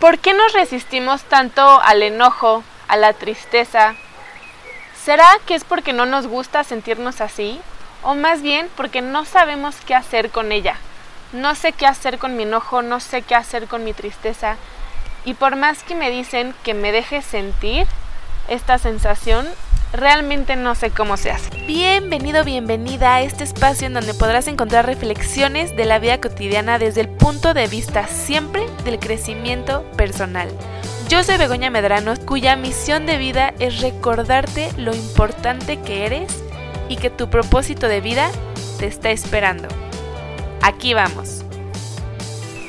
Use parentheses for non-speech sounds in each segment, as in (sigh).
¿Por qué nos resistimos tanto al enojo, a la tristeza? ¿Será que es porque no nos gusta sentirnos así? ¿O más bien porque no sabemos qué hacer con ella? No sé qué hacer con mi enojo, no sé qué hacer con mi tristeza. Y por más que me dicen que me deje sentir esta sensación, realmente no sé cómo se hace. Bienvenido, bienvenida a este espacio en donde podrás encontrar reflexiones de la vida cotidiana desde el punto de vista siempre del crecimiento personal. Yo soy Begoña Medrano, cuya misión de vida es recordarte lo importante que eres y que tu propósito de vida te está esperando. Aquí vamos.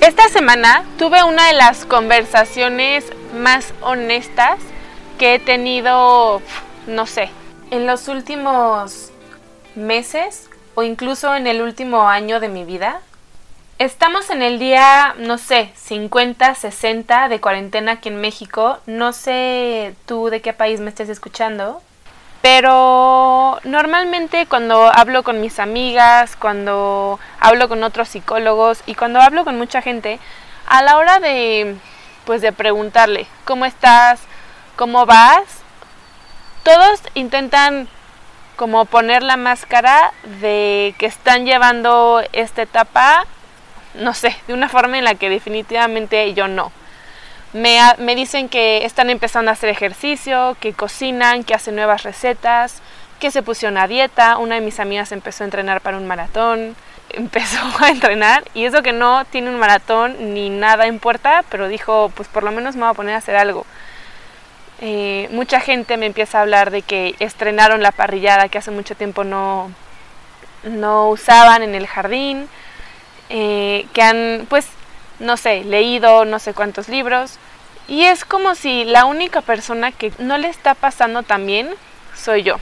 Esta semana tuve una de las conversaciones más honestas que he tenido no sé, en los últimos meses o incluso en el último año de mi vida. Estamos en el día, no sé, 50, 60 de cuarentena aquí en México. No sé tú de qué país me estés escuchando. Pero normalmente cuando hablo con mis amigas, cuando hablo con otros psicólogos y cuando hablo con mucha gente, a la hora de pues de preguntarle, ¿cómo estás? ¿Cómo vas? Todos intentan como poner la máscara de que están llevando esta etapa, no sé, de una forma en la que definitivamente yo no. Me, me, dicen que están empezando a hacer ejercicio, que cocinan, que hacen nuevas recetas, que se pusieron a dieta. Una de mis amigas empezó a entrenar para un maratón, (laughs) empezó a entrenar y eso que no tiene un maratón ni nada en puerta, pero dijo, pues por lo menos me voy a poner a hacer algo. Eh, mucha gente me empieza a hablar de que estrenaron la parrillada que hace mucho tiempo no, no usaban en el jardín, eh, que han, pues, no sé, leído no sé cuántos libros. Y es como si la única persona que no le está pasando tan bien soy yo.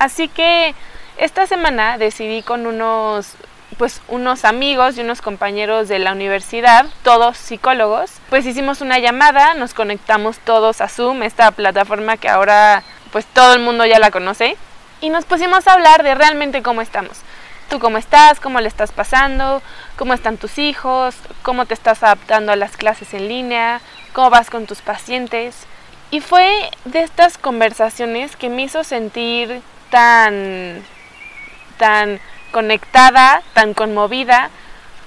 Así que esta semana decidí con unos pues unos amigos y unos compañeros de la universidad, todos psicólogos, pues hicimos una llamada, nos conectamos todos a Zoom, esta plataforma que ahora pues todo el mundo ya la conoce, y nos pusimos a hablar de realmente cómo estamos. Tú cómo estás, cómo le estás pasando, cómo están tus hijos, cómo te estás adaptando a las clases en línea, cómo vas con tus pacientes. Y fue de estas conversaciones que me hizo sentir tan tan conectada, tan conmovida,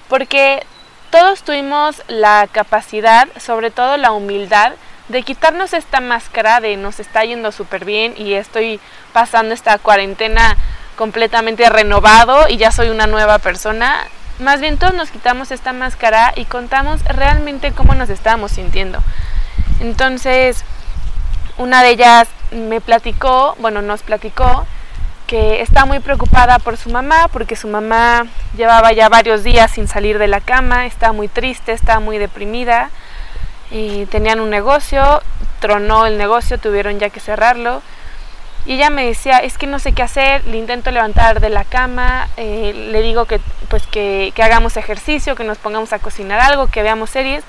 porque todos tuvimos la capacidad, sobre todo la humildad, de quitarnos esta máscara de nos está yendo súper bien y estoy pasando esta cuarentena completamente renovado y ya soy una nueva persona. Más bien todos nos quitamos esta máscara y contamos realmente cómo nos estábamos sintiendo. Entonces, una de ellas me platicó, bueno, nos platicó que está muy preocupada por su mamá porque su mamá llevaba ya varios días sin salir de la cama, está muy triste, está muy deprimida y tenían un negocio, tronó el negocio, tuvieron ya que cerrarlo y ella me decía, es que no sé qué hacer, le intento levantar de la cama, eh, le digo que pues que, que hagamos ejercicio, que nos pongamos a cocinar algo, que veamos series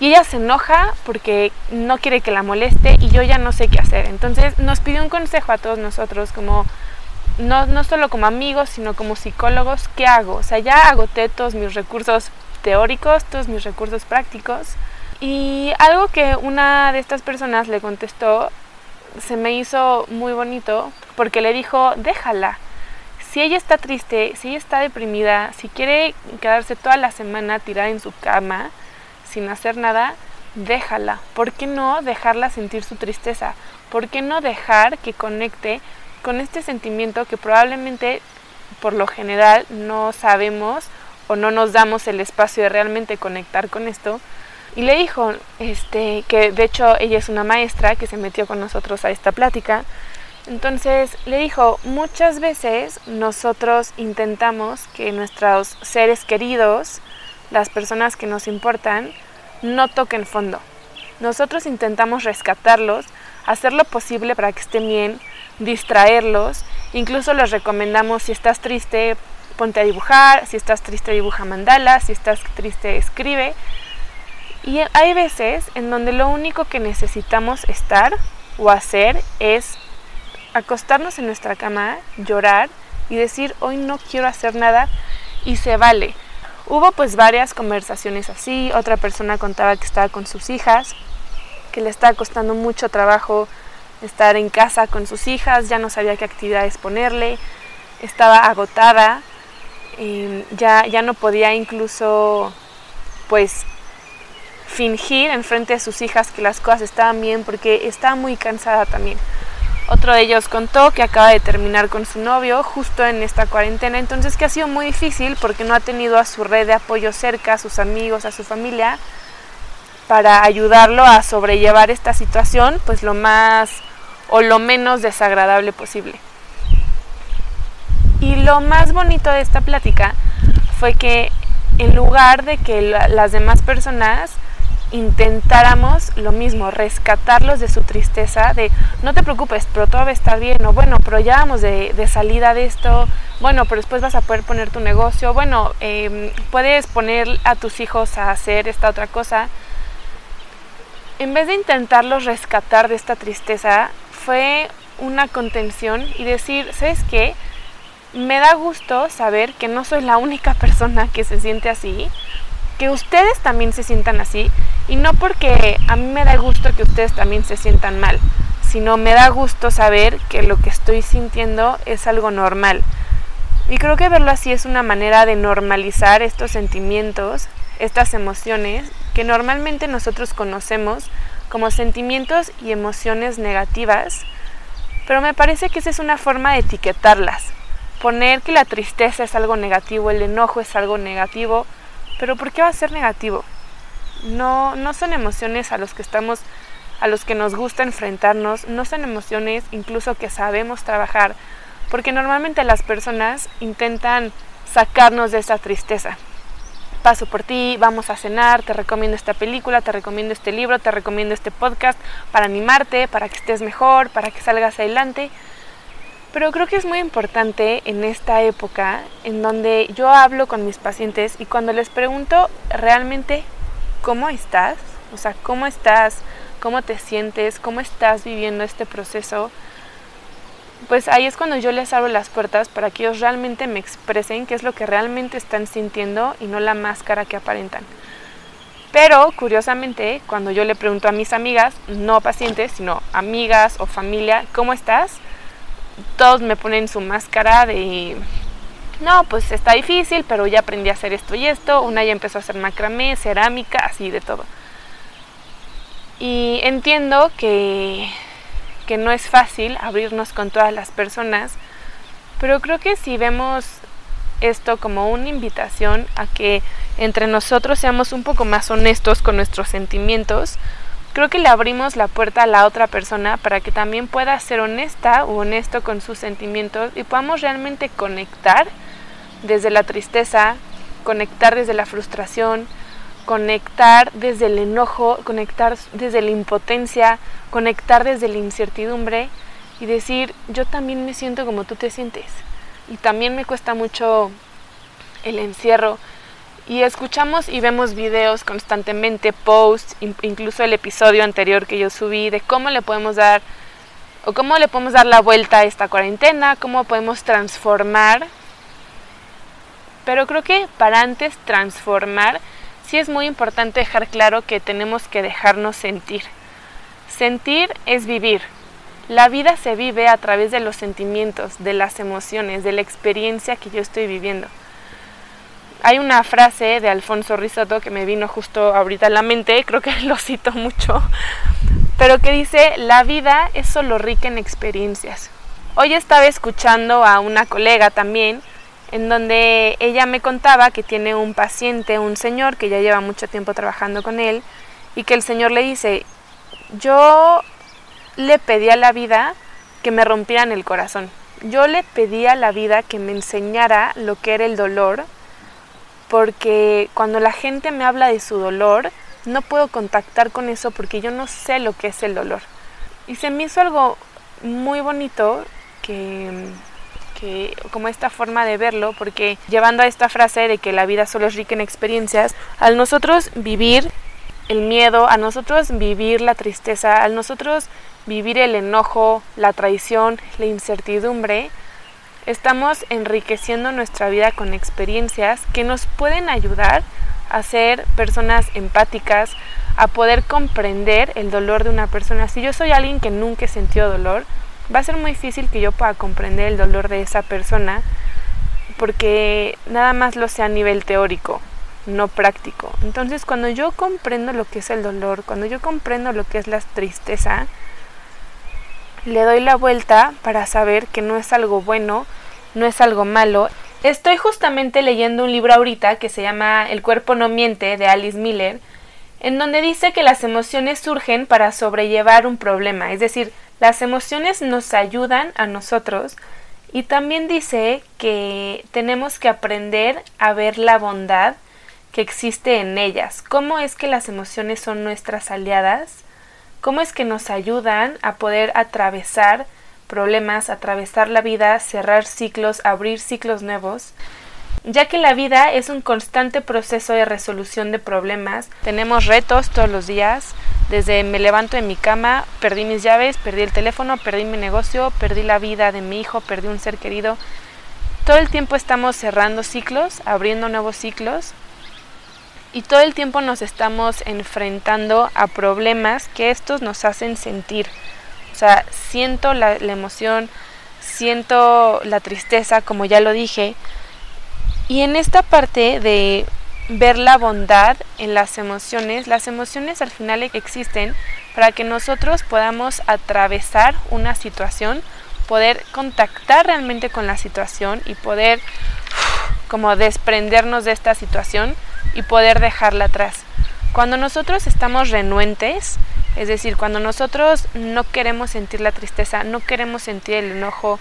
y ella se enoja porque no quiere que la moleste y yo ya no sé qué hacer. Entonces nos pidió un consejo a todos nosotros como no, no solo como amigos, sino como psicólogos, ¿qué hago? O sea, ya agoté todos mis recursos teóricos, todos mis recursos prácticos. Y algo que una de estas personas le contestó se me hizo muy bonito porque le dijo, déjala. Si ella está triste, si ella está deprimida, si quiere quedarse toda la semana tirada en su cama sin hacer nada, déjala. ¿Por qué no dejarla sentir su tristeza? ¿Por qué no dejar que conecte con este sentimiento que probablemente por lo general no sabemos o no nos damos el espacio de realmente conectar con esto. Y le dijo, este, que de hecho ella es una maestra que se metió con nosotros a esta plática. Entonces le dijo, muchas veces nosotros intentamos que nuestros seres queridos, las personas que nos importan, no toquen fondo. Nosotros intentamos rescatarlos, hacer lo posible para que estén bien, distraerlos. Incluso les recomendamos si estás triste, ponte a dibujar, si estás triste dibuja mandalas, si estás triste escribe. Y hay veces en donde lo único que necesitamos estar o hacer es acostarnos en nuestra cama, llorar y decir hoy no quiero hacer nada y se vale. Hubo pues varias conversaciones así, otra persona contaba que estaba con sus hijas, que le estaba costando mucho trabajo estar en casa con sus hijas, ya no sabía qué actividades ponerle, estaba agotada, em, ya, ya no podía incluso pues fingir en frente de sus hijas que las cosas estaban bien porque estaba muy cansada también. Otro de ellos contó que acaba de terminar con su novio justo en esta cuarentena, entonces que ha sido muy difícil porque no ha tenido a su red de apoyo cerca, a sus amigos, a su familia, para ayudarlo a sobrellevar esta situación, pues lo más o lo menos desagradable posible. Y lo más bonito de esta plática fue que en lugar de que las demás personas intentáramos lo mismo, rescatarlos de su tristeza, de no te preocupes, pero todo va a estar bien, o bueno, pero ya vamos de, salida de esto, bueno, pero después vas a poder poner tu negocio, bueno, em, puedes poner a tus hijos a hacer esta otra cosa. En vez de intentarlos rescatar de esta tristeza, fue una contención y decir, ¿sabes qué? Me da gusto saber que no soy la única (laughs) persona que se siente así, que ustedes también se sientan así y no porque a mí me da gusto que ustedes también se sientan mal, sino me da gusto saber que lo que estoy sintiendo es algo normal. Y creo que verlo así es una manera de normalizar estos sentimientos, estas emociones que normalmente nosotros conocemos como sentimientos y emociones negativas, pero me parece que esa es una forma de etiquetarlas. Poner que la tristeza es algo negativo, el enojo es algo negativo, pero ¿por qué va a ser negativo? No, no son emociones a los que estamos, a los que nos gusta enfrentarnos, no son emociones incluso que sabemos trabajar, porque normalmente las personas intentan sacarnos de esa tristeza. Paso por ti, vamos a cenar, te recomiendo esta película, te recomiendo este libro, te recomiendo este podcast para animarte, para que estés mejor, para que salgas adelante. Pero creo que es muy importante en esta época en donde yo hablo con mis pacientes y cuando les pregunto realmente cómo estás, o sea, cómo estás, cómo te sientes, cómo estás viviendo este proceso, pues ahí es cuando yo les abro las puertas para que ellos realmente me expresen qué es lo que realmente están sintiendo y no la máscara que aparentan. Pero curiosamente, cuando yo le pregunto a mis amigas, no pacientes, sino amigas o familia, ¿cómo estás? todos me ponen su máscara de, no, pues está difícil, pero ya aprendí a hacer esto y esto. Una ya empezó a hacer macramé, cerámica, así de todo. Y entiendo que, que no es fácil abrirnos con todas las personas, pero creo que si vemos esto como una invitación a que entre nosotros seamos un poco más honestos con nuestros sentimientos, creo que le abrimos la puerta a la otra persona para que también pueda ser honesta o honesto con sus sentimientos y podamos realmente conectar desde la tristeza, conectar desde la frustración, conectar desde el enojo, conectar desde la impotencia, conectar desde la incertidumbre y decir, yo también me siento como tú te sientes. Y también me cuesta mucho el encierro, y escuchamos y vemos videos constantemente, posts, incluso el episodio anterior que yo subí de cómo le podemos dar o cómo le podemos dar la vuelta a esta cuarentena, cómo podemos transformar. Pero creo que para antes transformar, sí es muy importante dejar claro que tenemos que dejarnos sentir. Sentir es vivir. La vida se vive a través de los sentimientos, de las emociones, de la experiencia que yo estoy viviendo hay una frase de Alfonso Risotto que me vino justo ahorita a la mente, creo que (laughs) lo cito mucho, pero que dice, la vida es solo rica en experiencias. Hoy estaba escuchando a una colega también, en donde ella me contaba que tiene un paciente, un señor que ya lleva mucho tiempo trabajando con él, y que el señor le dice, yo le pedí a la vida que me rompieran el corazón. Yo le pedí a la vida que me enseñara lo que era el dolor porque cuando la gente me habla de su dolor, no puedo contactar con eso porque yo no sé lo que es el dolor. Y se me hizo algo muy bonito que, como esta forma de verlo, porque llevando a esta frase de que la vida solo es rica en experiencias, al nosotros vivir el miedo, a nosotros vivir la tristeza, al nosotros vivir el enojo, la traición, la incertidumbre, estamos enriqueciendo nuestra vida con experiencias que nos pueden ayudar a ser personas empáticas, a poder comprender el dolor de una persona. Si yo soy alguien que nunca sentido dolor, va a ser muy difícil que yo pueda comprender el dolor de esa persona porque nada más lo sé a nivel teórico, no práctico. Entonces cuando yo comprendo lo que es el dolor, cuando yo comprendo lo que es la tristeza, le doy la vuelta para saber que no es algo bueno, no es algo malo. Estoy justamente leyendo un libro ahorita que se llama El cuerpo no miente de Alice Miller, en donde dice que las emociones surgen para sobrellevar un problema, es decir, las emociones nos ayudan a nosotros y también dice que tenemos que aprender a ver la bondad que existe en ellas, cómo es que las emociones son nuestras aliadas cómo es que nos ayudan a poder atravesar problemas, atravesar la vida, cerrar ciclos, abrir ciclos nuevos, ya que la vida es un constante proceso de resolución de problemas. Tenemos retos todos los días, desde me levanto en mi cama, perdí mis llaves, perdí el teléfono, perdí mi negocio, perdí la vida de mi hijo, perdí un ser querido. Todo el tiempo estamos cerrando ciclos, abriendo nuevos ciclos y todo el tiempo nos estamos enfrentando a problemas que estos nos hacen sentir. O sea, siento la, emoción, siento la tristeza, como ya lo dije. Y en esta parte de ver la bondad en las emociones, las emociones al final existen para que nosotros podamos atravesar una situación, poder contactar realmente con la situación y poder como desprendernos de esta situación y poder dejarla atrás. Cuando nosotros estamos renuentes, es decir, cuando nosotros no queremos sentir la tristeza, no queremos sentir el enojo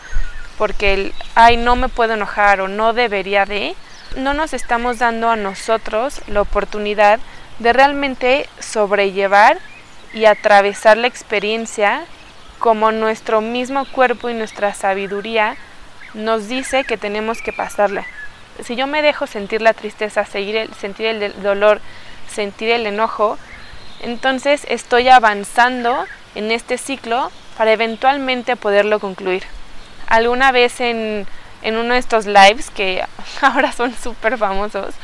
porque el, ay, no me puedo enojar o no debería de, no nos estamos dando a nosotros la oportunidad de realmente sobrellevar y atravesar la experiencia como nuestro mismo cuerpo y nuestra sabiduría nos dice que tenemos que pasarla si yo me dejo sentir la tristeza, seguir sentir el dolor, sentir el enojo, entonces estoy avanzando en este ciclo para eventualmente poderlo concluir. Alguna vez en, en uno de estos lives, que (laughs) ahora son súper famosos,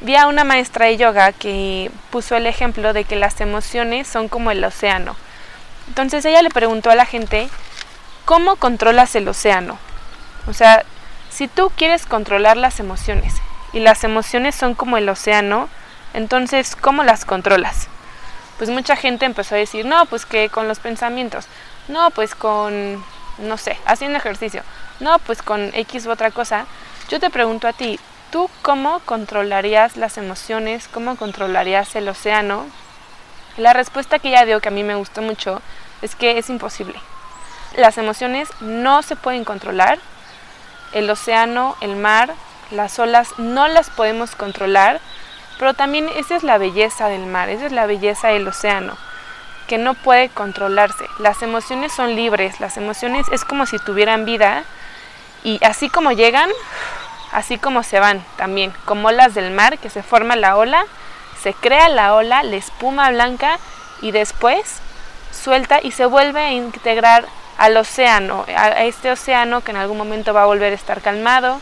vi a una maestra de yoga que puso el ejemplo de que las emociones son como el océano. Entonces ella le preguntó a la gente, ¿cómo controlas el océano? O sea, si tú quieres controlar las emociones y las emociones son como el océano, entonces, ¿cómo las controlas? Pues mucha gente empezó a decir, no, pues que con los pensamientos, no, pues con, no sé, haciendo ejercicio, no, pues con X u otra cosa. Yo te pregunto a ti, ¿tú cómo controlarías las emociones? ¿Cómo controlarías el océano? La respuesta que ella dio, que a mí me gustó mucho, es que es imposible. Las emociones no se pueden controlar, el océano, el mar, las olas no las podemos controlar, pero también esa es la belleza del mar, esa es la belleza del océano, que no puede controlarse. Las emociones son libres, las emociones es como si tuvieran vida y así como llegan, así como se van también, como olas del mar, que se forma la ola, se crea la ola, la espuma blanca y después suelta y se vuelve a integrar al océano, a este océano que en algún momento va a volver a estar calmado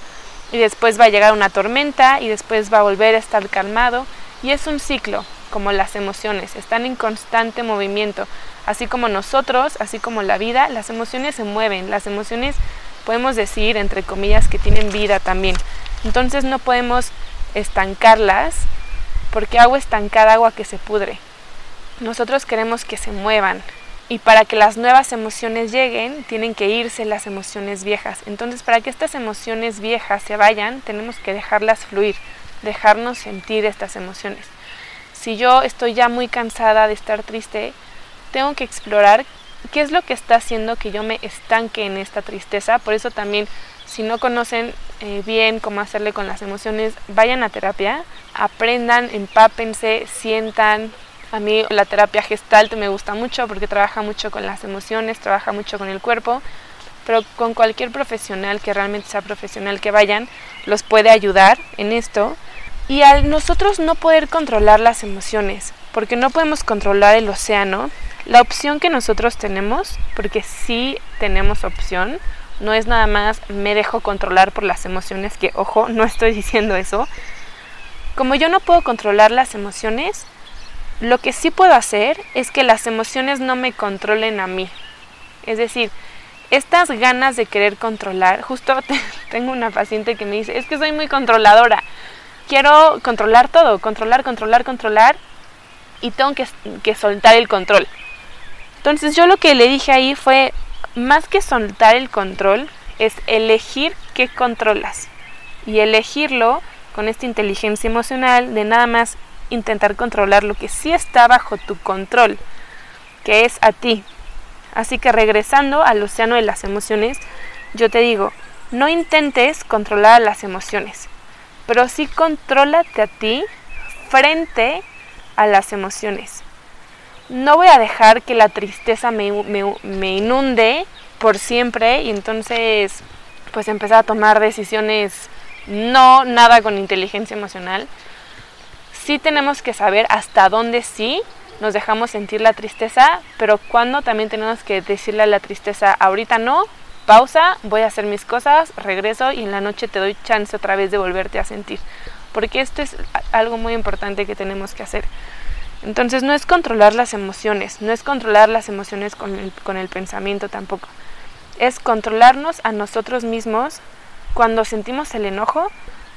y después va a llegar una tormenta y después va a volver a estar calmado. Y es un ciclo como las emociones, están en constante movimiento, así como nosotros, así como la vida, las emociones se mueven, las emociones podemos decir entre comillas que tienen vida también. Entonces no podemos estancarlas porque agua estancada, agua que se pudre. Nosotros queremos que se muevan, y para que las nuevas emociones lleguen, tienen que irse las emociones viejas. Entonces, para que estas emociones viejas se vayan, tenemos que dejarlas fluir, dejarnos sentir estas emociones. Si yo estoy ya muy cansada de estar triste, tengo que explorar qué es lo que está haciendo que yo me estanque en esta tristeza. Por eso también, si no conocen eh, bien cómo hacerle con las emociones, vayan a terapia, aprendan, empápense, sientan, a mí la terapia gestalt me gusta mucho porque trabaja mucho con las emociones, trabaja mucho con el cuerpo, pero con cualquier profesional que realmente sea profesional que vayan, los puede ayudar en esto. Y al nosotros no poder controlar las emociones, porque no podemos controlar el océano, la opción que nosotros tenemos, porque sí tenemos opción, No es nada más me dejo controlar por las emociones, que ojo, no estoy diciendo eso. Como yo no puedo controlar las emociones, lo que sí puedo hacer es que las emociones no me controlen a mí. Es decir, estas ganas de querer controlar, justo (laughs) tengo una paciente que me dice, es que soy muy controladora. Quiero controlar todo, controlar, controlar, controlar y tengo que, que soltar el control. Entonces yo lo que le dije ahí fue, más que soltar el control, es elegir qué controlas. Y elegirlo con esta inteligencia emocional de nada más intentar controlar lo que sí está bajo tu control, que es a ti. Así que regresando al océano de las emociones, yo te digo, no intentes controlar las emociones, pero sí contrólate a ti frente a las emociones. No voy a dejar que la tristeza me, me inunde por siempre y entonces pues empezar a tomar decisiones no nada con inteligencia emocional. Sí tenemos que saber hasta dónde sí nos dejamos sentir la tristeza, pero cuando también tenemos que decirle a la tristeza, ahorita no, pausa, voy a hacer mis cosas, regreso y en la noche te doy chance otra vez de volverte a sentir. Porque esto es algo muy importante que tenemos que hacer. Entonces no es controlar las emociones, no es controlar las emociones con el, con el pensamiento tampoco. Es controlarnos a nosotros mismos cuando sentimos el enojo,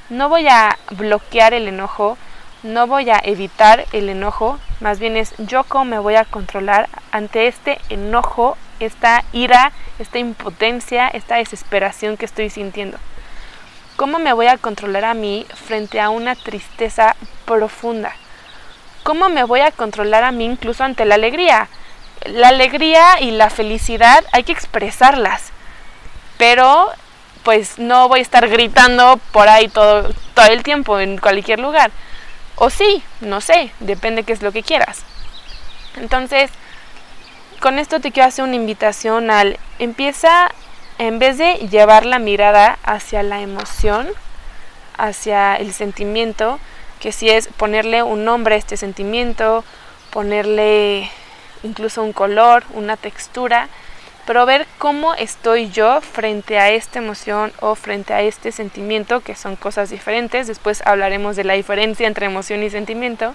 no voy a bloquear el enojo, no voy a evitar el enojo, más bien es yo cómo me voy a controlar ante este enojo, esta ira, esta impotencia, esta desesperación que estoy sintiendo. ¿Cómo me voy a controlar a mí frente a una tristeza profunda? ¿Cómo me voy a controlar a mí incluso ante la alegría? La alegría y la felicidad hay que expresarlas, pero pues no voy a estar gritando por ahí todo, todo el tiempo en cualquier lugar. O sí, no sé, depende qué es lo que quieras. Entonces, con esto te quiero hacer una invitación al empieza, en vez de llevar la mirada hacia la emoción, hacia el sentimiento, que si es ponerle un nombre a este sentimiento, ponerle incluso un color, una textura, pero ver cómo estoy yo frente a esta emoción o frente a este sentimiento, que son cosas diferentes, después hablaremos de la diferencia entre emoción y sentimiento,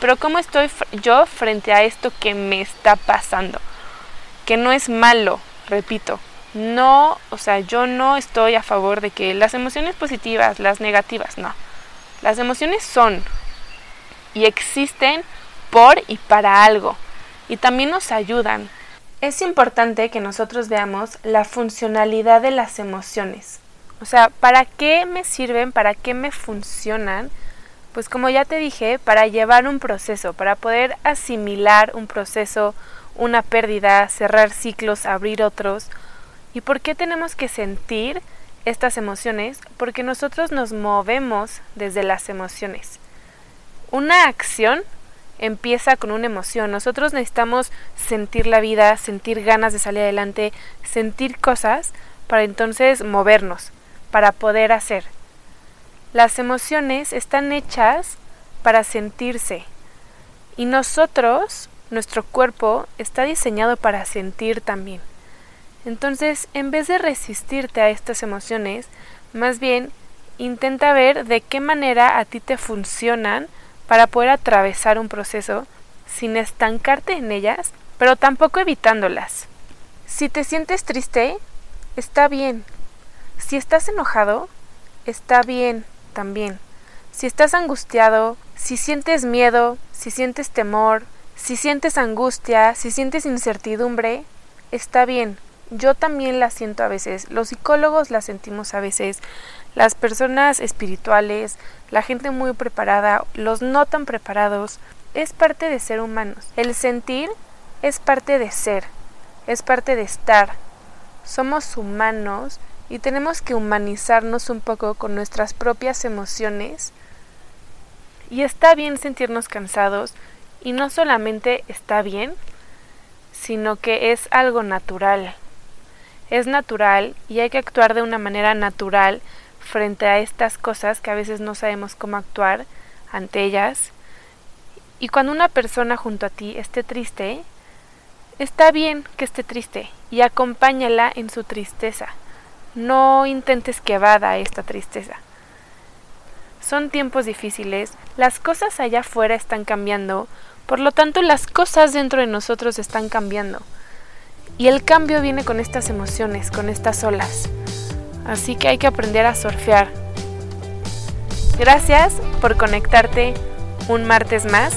pero cómo estoy yo frente a esto que me está pasando, que no es malo, repito, no, o sea, yo no estoy a favor de que las emociones positivas, las negativas, no, las emociones son y existen por y para algo, y también nos ayudan, es importante que nosotros veamos la funcionalidad de las emociones. O sea, ¿para qué me sirven? ¿Para qué me funcionan? Pues como ya te dije, para llevar un proceso, para poder asimilar un proceso, una pérdida, cerrar ciclos, abrir otros. ¿Y por qué tenemos que sentir estas emociones? Porque nosotros nos movemos desde las emociones. Una acción empieza con una emoción. Nosotros necesitamos sentir la vida, sentir ganas de salir adelante, sentir cosas para entonces movernos, para poder hacer. Las emociones están hechas para sentirse y nosotros, nuestro cuerpo, está diseñado para sentir también. Entonces, en vez de resistirte a estas emociones, más bien intenta ver de qué manera a ti te funcionan para poder atravesar un proceso sin estancarte en ellas, pero tampoco evitándolas. Si te sientes triste, está bien. Si estás enojado, está bien también. Si estás angustiado, si sientes miedo, si sientes temor, si sientes angustia, si sientes incertidumbre, está bien. Yo también la siento a veces, los psicólogos la sentimos a veces, las personas espirituales, la gente muy preparada, los no tan preparados, es parte de ser humanos. El sentir es parte de ser, es parte de estar. Somos humanos y tenemos que humanizarnos un poco con nuestras propias emociones. Y está bien sentirnos cansados y no solamente está bien, sino que es algo natural. Es natural y hay que actuar de una manera natural frente a estas cosas que a veces no sabemos cómo actuar ante ellas. Y cuando una persona junto a ti esté triste, Está bien que esté triste y acompáñala en su tristeza. No intentes que evada esta tristeza. Son tiempos difíciles, las cosas allá afuera están cambiando, por lo tanto las cosas dentro de nosotros están cambiando. Y el cambio viene con estas emociones, con estas olas. Así que hay que aprender a surfear. Gracias por conectarte un martes más.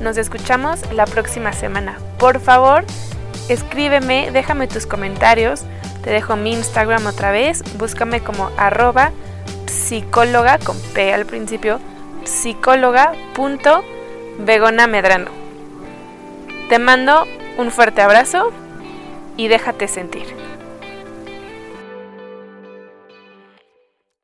Nos escuchamos la próxima semana. Por favor, escríbeme, déjame tus comentarios. Te dejo mi Instagram otra vez. Búscame como arroba psicóloga con P al principio. Medrano. Te mando un fuerte abrazo y déjate sentir.